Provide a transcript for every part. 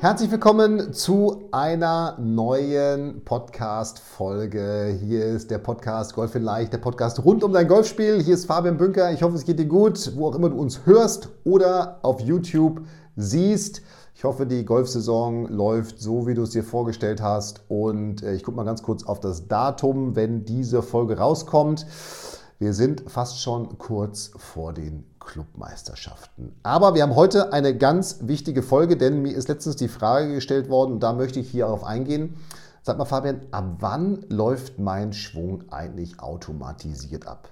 Herzlich willkommen zu einer neuen Podcast-Folge. Hier ist der Podcast Golf in Leicht, der Podcast rund um dein Golfspiel. Hier ist Fabian Bünker. Ich hoffe, es geht dir gut, wo auch immer du uns hörst oder auf YouTube siehst. Ich hoffe, die Golfsaison läuft so, wie du es dir vorgestellt hast. Und äh, ich gucke mal ganz kurz auf das Datum, wenn diese Folge rauskommt. Wir sind fast schon kurz vor den Clubmeisterschaften. Aber wir haben heute eine ganz wichtige Folge, denn mir ist letztens die Frage gestellt worden und da möchte ich hier darauf eingehen. Sag mal, Fabian, ab wann läuft mein Schwung eigentlich automatisiert ab?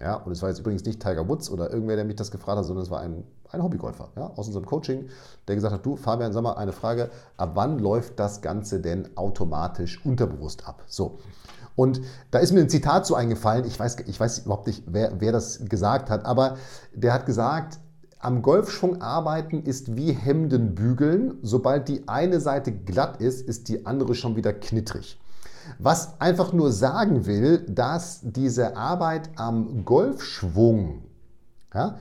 Ja, und es war jetzt übrigens nicht Tiger Woods oder irgendwer, der mich das gefragt hat, sondern es war ein, ein Hobbygolfer ja, aus unserem Coaching, der gesagt hat, du Fabian, sag mal eine Frage, ab wann läuft das Ganze denn automatisch unterbewusst ab? So, und da ist mir ein Zitat so eingefallen, ich weiß, ich weiß überhaupt nicht, wer, wer das gesagt hat, aber der hat gesagt, am Golfschwung arbeiten ist wie Hemden bügeln. Sobald die eine Seite glatt ist, ist die andere schon wieder knittrig. Was einfach nur sagen will, dass diese Arbeit am Golfschwung, ja,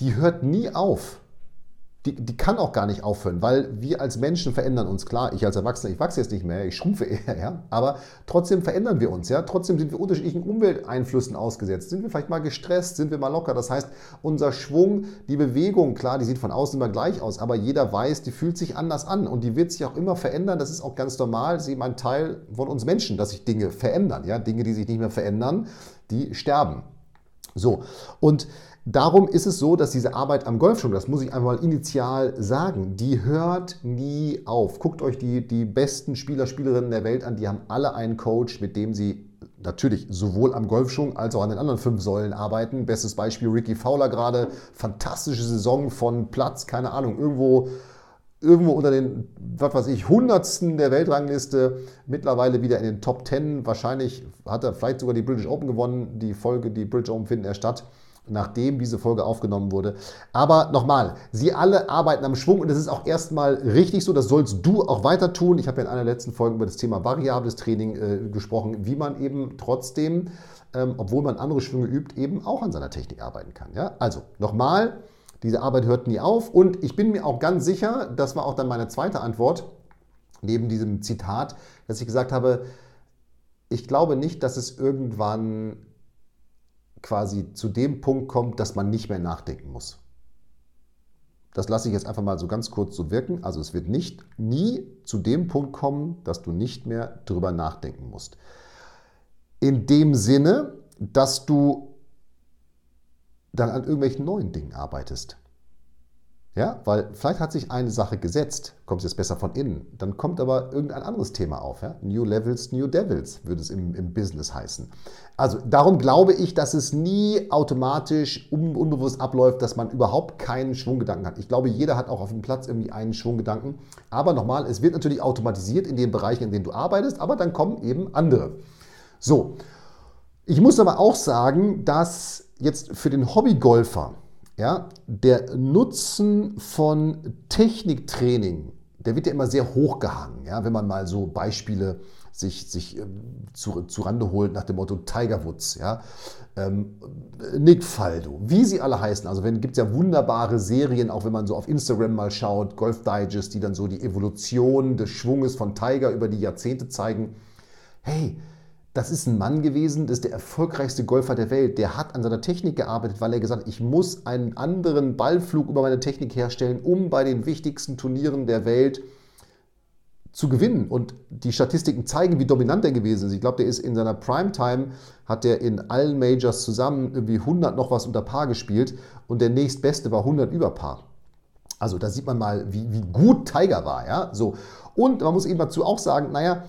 die hört nie auf die, die kann auch gar nicht aufhören, weil wir als Menschen verändern uns. Klar, ich als Erwachsener, ich wachse jetzt nicht mehr, ich schrumpfe eher, ja, aber trotzdem verändern wir uns, ja. Trotzdem sind wir unterschiedlichen Umwelteinflüssen ausgesetzt. Sind wir vielleicht mal gestresst, sind wir mal locker. Das heißt, unser Schwung, die Bewegung, klar, die sieht von außen immer gleich aus, aber jeder weiß, die fühlt sich anders an und die wird sich auch immer verändern. Das ist auch ganz normal. Das ist eben ein Teil von uns Menschen, dass sich Dinge verändern, ja. Dinge, die sich nicht mehr verändern, die sterben. So, und Darum ist es so, dass diese Arbeit am Golfschwung, das muss ich einmal initial sagen, die hört nie auf. Guckt euch die, die besten Spieler, Spielerinnen der Welt an, die haben alle einen Coach, mit dem sie natürlich sowohl am Golfschwung als auch an den anderen fünf Säulen arbeiten. Bestes Beispiel Ricky Fowler gerade, fantastische Saison von Platz, keine Ahnung, irgendwo irgendwo unter den, was weiß ich, Hundertsten der Weltrangliste, mittlerweile wieder in den Top Ten. Wahrscheinlich hat er vielleicht sogar die British Open gewonnen. Die Folge, die British Open finden erst statt nachdem diese Folge aufgenommen wurde. Aber nochmal, sie alle arbeiten am Schwung und das ist auch erstmal richtig so, das sollst du auch weiter tun. Ich habe ja in einer letzten Folge über das Thema variables Training äh, gesprochen, wie man eben trotzdem, ähm, obwohl man andere Schwünge übt, eben auch an seiner Technik arbeiten kann. Ja? Also nochmal, diese Arbeit hört nie auf und ich bin mir auch ganz sicher, das war auch dann meine zweite Antwort, neben diesem Zitat, dass ich gesagt habe, ich glaube nicht, dass es irgendwann quasi zu dem Punkt kommt, dass man nicht mehr nachdenken muss. Das lasse ich jetzt einfach mal so ganz kurz so wirken. Also es wird nicht nie zu dem Punkt kommen, dass du nicht mehr drüber nachdenken musst. In dem Sinne, dass du dann an irgendwelchen neuen Dingen arbeitest. Ja, weil vielleicht hat sich eine Sache gesetzt, kommt jetzt besser von innen, dann kommt aber irgendein anderes Thema auf. Ja? New Levels, New Devils würde es im, im Business heißen. Also darum glaube ich, dass es nie automatisch un unbewusst abläuft, dass man überhaupt keinen Schwunggedanken hat. Ich glaube, jeder hat auch auf dem Platz irgendwie einen Schwunggedanken. Aber nochmal, es wird natürlich automatisiert in den Bereichen, in denen du arbeitest, aber dann kommen eben andere. So, ich muss aber auch sagen, dass jetzt für den Hobbygolfer, ja, der Nutzen von Techniktraining, der wird ja immer sehr hochgehangen. Ja, wenn man mal so Beispiele sich, sich ähm, zu, zu Rande holt nach dem Motto Tiger Woods, ja, ähm, Nick Faldo, wie sie alle heißen. Also gibt es ja wunderbare Serien, auch wenn man so auf Instagram mal schaut, Golf Digest, die dann so die Evolution des Schwunges von Tiger über die Jahrzehnte zeigen. Hey, das ist ein Mann gewesen, das ist der erfolgreichste Golfer der Welt. Der hat an seiner Technik gearbeitet, weil er gesagt hat, ich muss einen anderen Ballflug über meine Technik herstellen, um bei den wichtigsten Turnieren der Welt zu gewinnen. Und die Statistiken zeigen, wie dominant er gewesen ist. Ich glaube, der ist in seiner Primetime, hat er in allen Majors zusammen irgendwie 100 noch was unter Paar gespielt und der nächstbeste war 100 über Paar. Also da sieht man mal, wie, wie gut Tiger war. Ja? So. Und man muss eben dazu auch sagen, naja,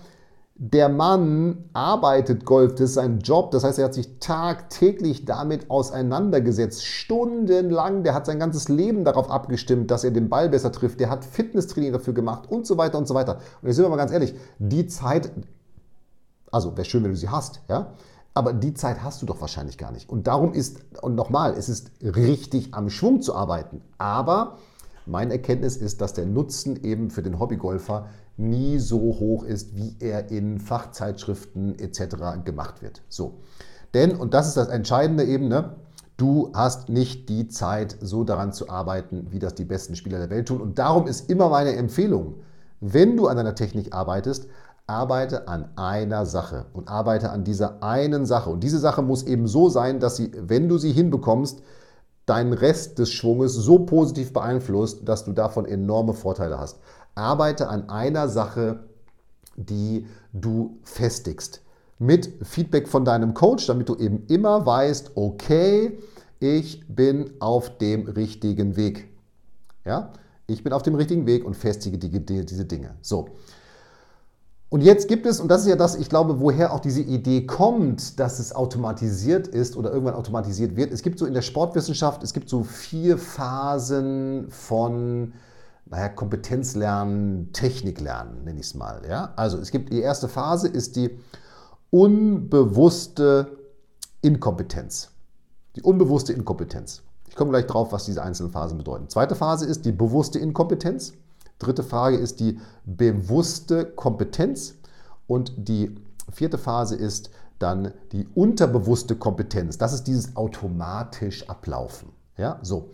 der Mann arbeitet Golf, das ist sein Job, das heißt, er hat sich tagtäglich damit auseinandergesetzt, stundenlang, der hat sein ganzes Leben darauf abgestimmt, dass er den Ball besser trifft, der hat Fitnesstraining dafür gemacht und so weiter und so weiter. Und jetzt sind wir mal ganz ehrlich, die Zeit, also wäre schön, wenn du sie hast, ja, aber die Zeit hast du doch wahrscheinlich gar nicht. Und darum ist, und nochmal, es ist richtig am Schwung zu arbeiten, aber meine Erkenntnis ist, dass der Nutzen eben für den Hobbygolfer nie so hoch ist, wie er in Fachzeitschriften etc. gemacht wird. So. Denn, und das ist das Entscheidende eben, ne, du hast nicht die Zeit, so daran zu arbeiten, wie das die besten Spieler der Welt tun. Und darum ist immer meine Empfehlung, wenn du an deiner Technik arbeitest, arbeite an einer Sache und arbeite an dieser einen Sache. Und diese Sache muss eben so sein, dass sie, wenn du sie hinbekommst, deinen Rest des Schwunges so positiv beeinflusst, dass du davon enorme Vorteile hast arbeite an einer Sache, die du festigst. Mit Feedback von deinem Coach, damit du eben immer weißt, okay, ich bin auf dem richtigen Weg. Ja, ich bin auf dem richtigen Weg und festige die, die, diese Dinge. So. Und jetzt gibt es, und das ist ja das, ich glaube, woher auch diese Idee kommt, dass es automatisiert ist oder irgendwann automatisiert wird. Es gibt so in der Sportwissenschaft, es gibt so vier Phasen von naja, Kompetenz lernen, Technik lernen, nenne ich es mal. Ja? Also es gibt die erste Phase ist die unbewusste Inkompetenz. Die unbewusste Inkompetenz. Ich komme gleich drauf, was diese einzelnen Phasen bedeuten. Zweite Phase ist die bewusste Inkompetenz. Dritte Frage ist die bewusste Kompetenz. Und die vierte Phase ist dann die unterbewusste Kompetenz. Das ist dieses automatisch Ablaufen. Ja, so.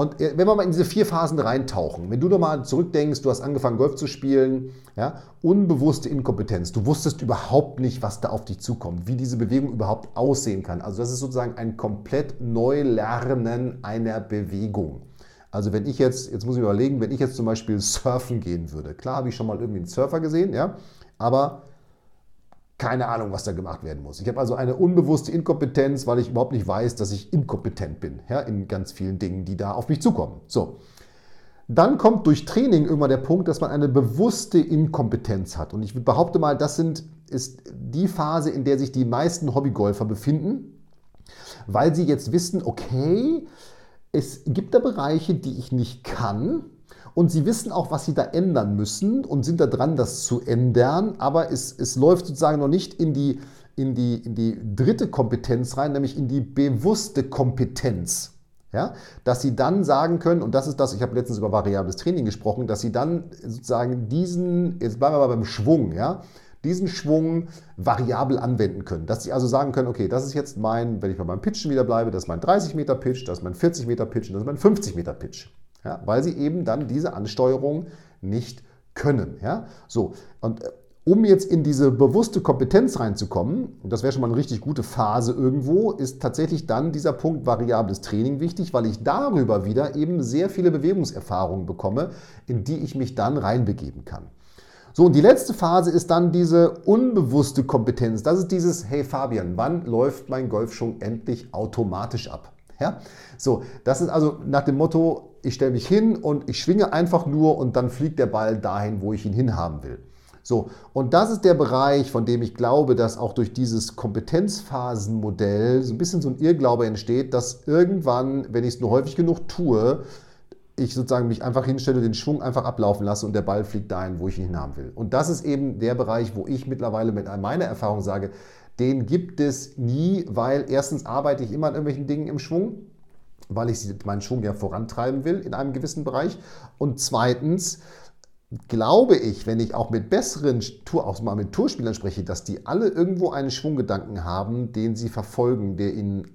Und äh, wenn wir mal in diese vier Phasen reintauchen, wenn du nochmal zurückdenkst, du hast angefangen Golf zu spielen, ja, unbewusste Inkompetenz, du wusstest überhaupt nicht, was da auf dich zukommt, wie diese Bewegung überhaupt aussehen kann. Also das ist sozusagen ein komplett Neulernen einer Bewegung. Also wenn ich jetzt, jetzt muss ich überlegen, wenn ich jetzt zum Beispiel surfen gehen würde, klar habe ich schon mal irgendwie einen Surfer gesehen, ja, aber keine Ahnung, was da gemacht werden muss. Ich habe also eine unbewusste Inkompetenz, weil ich überhaupt nicht weiß, dass ich inkompetent bin ja, in ganz vielen Dingen, die da auf mich zukommen. So. Dann kommt durch Training irgendwann der Punkt, dass man eine bewusste Inkompetenz hat. Und ich behaupte mal, das sind, ist die Phase, in der sich die meisten Hobbygolfer befinden, weil sie jetzt wissen, okay, es gibt da Bereiche, die ich nicht kann, und sie wissen auch, was sie da ändern müssen und sind da dran, das zu ändern. Aber es, es läuft sozusagen noch nicht in die, in, die, in die dritte Kompetenz rein, nämlich in die bewusste Kompetenz. Ja, dass sie dann sagen können, und das ist das, ich habe letztens über variables Training gesprochen, dass sie dann sozusagen diesen, jetzt bleiben wir mal beim Schwung, ja, diesen Schwung variabel anwenden können. Dass sie also sagen können, okay, das ist jetzt mein, wenn ich bei meinem Pitchen wieder bleibe, das ist mein 30 Meter Pitch, das ist mein 40 Meter Pitch und das ist mein 50 Meter Pitch. Ja, weil sie eben dann diese Ansteuerung nicht können. Ja? So, und äh, um jetzt in diese bewusste Kompetenz reinzukommen, und das wäre schon mal eine richtig gute Phase irgendwo, ist tatsächlich dann dieser Punkt variables Training wichtig, weil ich darüber wieder eben sehr viele Bewegungserfahrungen bekomme, in die ich mich dann reinbegeben kann. So, und die letzte Phase ist dann diese unbewusste Kompetenz. Das ist dieses, hey Fabian, wann läuft mein Golfschwung endlich automatisch ab? Ja? So, das ist also nach dem Motto, ich stelle mich hin und ich schwinge einfach nur und dann fliegt der Ball dahin, wo ich ihn hinhaben will. So, und das ist der Bereich, von dem ich glaube, dass auch durch dieses Kompetenzphasenmodell so ein bisschen so ein Irrglaube entsteht, dass irgendwann, wenn ich es nur häufig genug tue, ich sozusagen mich einfach hinstelle, den Schwung einfach ablaufen lasse und der Ball fliegt dahin, wo ich ihn hinhaben will. Und das ist eben der Bereich, wo ich mittlerweile mit meiner Erfahrung sage, den gibt es nie, weil erstens arbeite ich immer an irgendwelchen Dingen im Schwung, weil ich meinen Schwung ja vorantreiben will in einem gewissen Bereich. Und zweitens glaube ich, wenn ich auch mit besseren Tour, auch mal mit Tourspielern spreche, dass die alle irgendwo einen Schwunggedanken haben, den sie verfolgen, der ihnen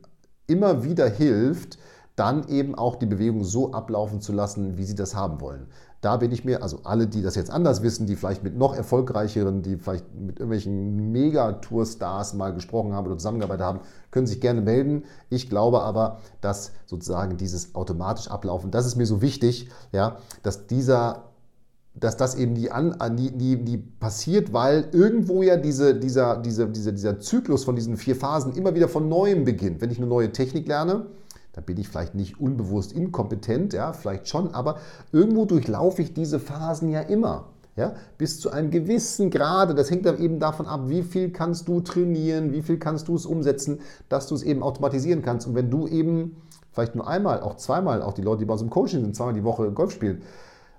immer wieder hilft, dann eben auch die Bewegung so ablaufen zu lassen, wie sie das haben wollen. Da bin ich mir, also alle, die das jetzt anders wissen, die vielleicht mit noch erfolgreicheren, die vielleicht mit irgendwelchen Megatour-Stars mal gesprochen haben oder zusammengearbeitet haben, können sich gerne melden. Ich glaube aber, dass sozusagen dieses automatisch ablaufen, das ist mir so wichtig, ja, dass dieser dass das eben nie, an, nie, nie, nie passiert, weil irgendwo ja diese, dieser, dieser, dieser, dieser Zyklus von diesen vier Phasen immer wieder von neuem beginnt. Wenn ich eine neue Technik lerne, da bin ich vielleicht nicht unbewusst inkompetent, ja, vielleicht schon, aber irgendwo durchlaufe ich diese Phasen ja immer. Ja, bis zu einem gewissen Grade. Das hängt dann eben davon ab, wie viel kannst du trainieren, wie viel kannst du es umsetzen, dass du es eben automatisieren kannst. Und wenn du eben vielleicht nur einmal, auch zweimal, auch die Leute, die bei uns im Coaching sind, zweimal die Woche Golf spielen,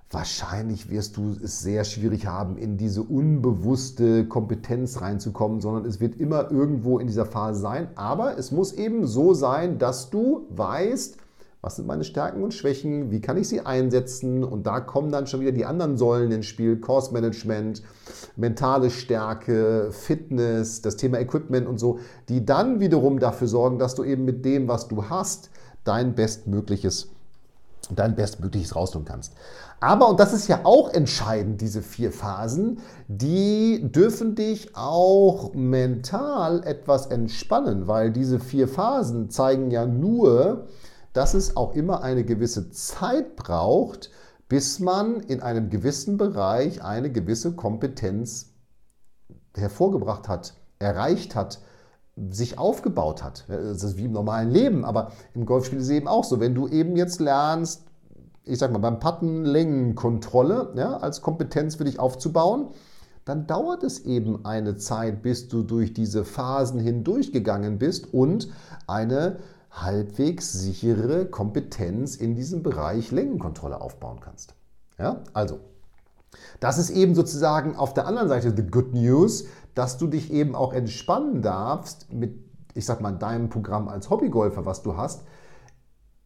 wahrscheinlich wirst du es sehr schwierig haben, in diese unbewusste Kompetenz reinzukommen, sondern es wird immer irgendwo in dieser Phase sein. Aber es muss eben so sein, dass du weißt, was sind meine Stärken und Schwächen, wie kann ich sie einsetzen und da kommen dann schon wieder die anderen Säulen ins Spiel, Course Management, mentale Stärke, Fitness, das Thema Equipment und so, die dann wiederum dafür sorgen, dass du eben mit dem, was du hast, dein bestmögliches dein Bestmögliches rausholen kannst. Aber, und das ist ja auch entscheidend, diese vier Phasen, die dürfen dich auch mental etwas entspannen, weil diese vier Phasen zeigen ja nur, dass es auch immer eine gewisse Zeit braucht, bis man in einem gewissen Bereich eine gewisse Kompetenz hervorgebracht hat, erreicht hat, sich aufgebaut hat. Das ist wie im normalen Leben, aber im Golfspiel ist es eben auch so. Wenn du eben jetzt lernst, ich sag mal, beim Patten Längenkontrolle ja, als Kompetenz für dich aufzubauen, dann dauert es eben eine Zeit, bis du durch diese Phasen hindurchgegangen bist und eine halbwegs sichere Kompetenz in diesem Bereich Längenkontrolle aufbauen kannst. Ja, also, das ist eben sozusagen auf der anderen Seite the good news, dass du dich eben auch entspannen darfst mit, ich sag mal, deinem Programm als Hobbygolfer, was du hast,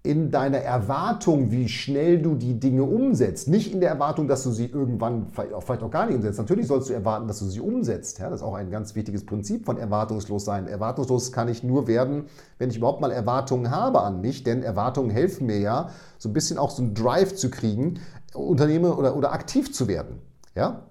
in deiner Erwartung, wie schnell du die Dinge umsetzt. Nicht in der Erwartung, dass du sie irgendwann vielleicht auch gar nicht umsetzt. Natürlich sollst du erwarten, dass du sie umsetzt. Ja, das ist auch ein ganz wichtiges Prinzip von erwartungslos sein. Erwartungslos kann ich nur werden, wenn ich überhaupt mal Erwartungen habe an mich, denn Erwartungen helfen mir ja, so ein bisschen auch so einen Drive zu kriegen, Unternehmer oder, oder aktiv zu werden. Ja?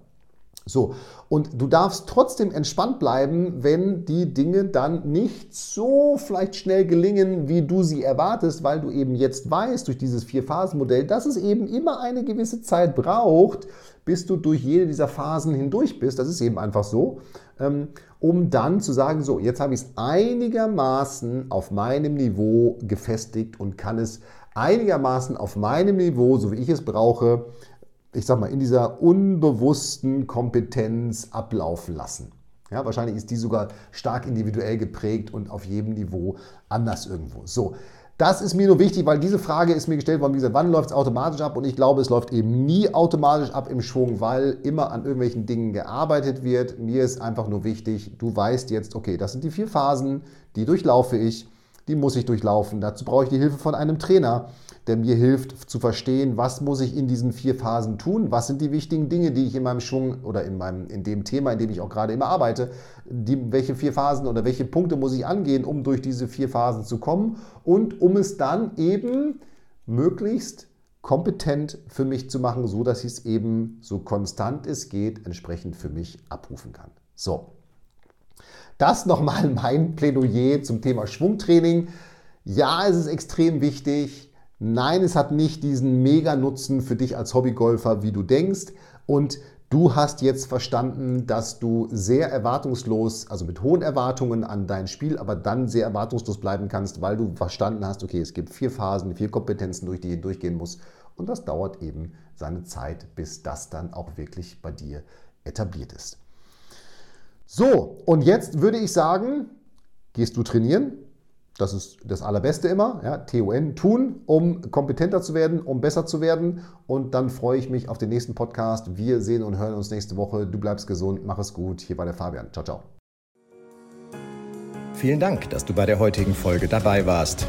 So, und du darfst trotzdem entspannt bleiben, wenn die Dinge dann nicht so vielleicht schnell gelingen, wie du sie erwartest, weil du eben jetzt weißt durch dieses Vier-Phasen-Modell, dass es eben immer eine gewisse Zeit braucht, bis du durch jede dieser Phasen hindurch bist. Das ist eben einfach so, ähm, um dann zu sagen, so, jetzt habe ich es einigermaßen auf meinem Niveau gefestigt und kann es einigermaßen auf meinem Niveau, so wie ich es brauche, ich sag mal, in dieser unbewussten Kompetenz ablaufen lassen. Ja, wahrscheinlich ist die sogar stark individuell geprägt und auf jedem Niveau anders irgendwo. So, das ist mir nur wichtig, weil diese Frage ist mir gestellt worden, wie gesagt, wann läuft es automatisch ab? Und ich glaube, es läuft eben nie automatisch ab im Schwung, weil immer an irgendwelchen Dingen gearbeitet wird. Mir ist einfach nur wichtig, du weißt jetzt, okay, das sind die vier Phasen, die durchlaufe ich, die muss ich durchlaufen. Dazu brauche ich die Hilfe von einem Trainer der mir hilft zu verstehen, was muss ich in diesen vier Phasen tun, was sind die wichtigen Dinge, die ich in meinem Schwung oder in, meinem, in dem Thema, in dem ich auch gerade immer arbeite, die, welche vier Phasen oder welche Punkte muss ich angehen, um durch diese vier Phasen zu kommen und um es dann eben möglichst kompetent für mich zu machen, so dass ich es eben so konstant es geht entsprechend für mich abrufen kann. So, das nochmal mein Plädoyer zum Thema Schwungtraining. Ja, es ist extrem wichtig. Nein, es hat nicht diesen Mega-Nutzen für dich als Hobbygolfer, wie du denkst. Und du hast jetzt verstanden, dass du sehr erwartungslos, also mit hohen Erwartungen an dein Spiel, aber dann sehr erwartungslos bleiben kannst, weil du verstanden hast, okay, es gibt vier Phasen, vier Kompetenzen, durch die ich durchgehen muss. Und das dauert eben seine Zeit, bis das dann auch wirklich bei dir etabliert ist. So, und jetzt würde ich sagen, gehst du trainieren? Das ist das Allerbeste immer. Ja, TUN tun, um kompetenter zu werden, um besser zu werden. Und dann freue ich mich auf den nächsten Podcast. Wir sehen und hören uns nächste Woche. Du bleibst gesund, mach es gut. Hier war der Fabian. Ciao, ciao. Vielen Dank, dass du bei der heutigen Folge dabei warst.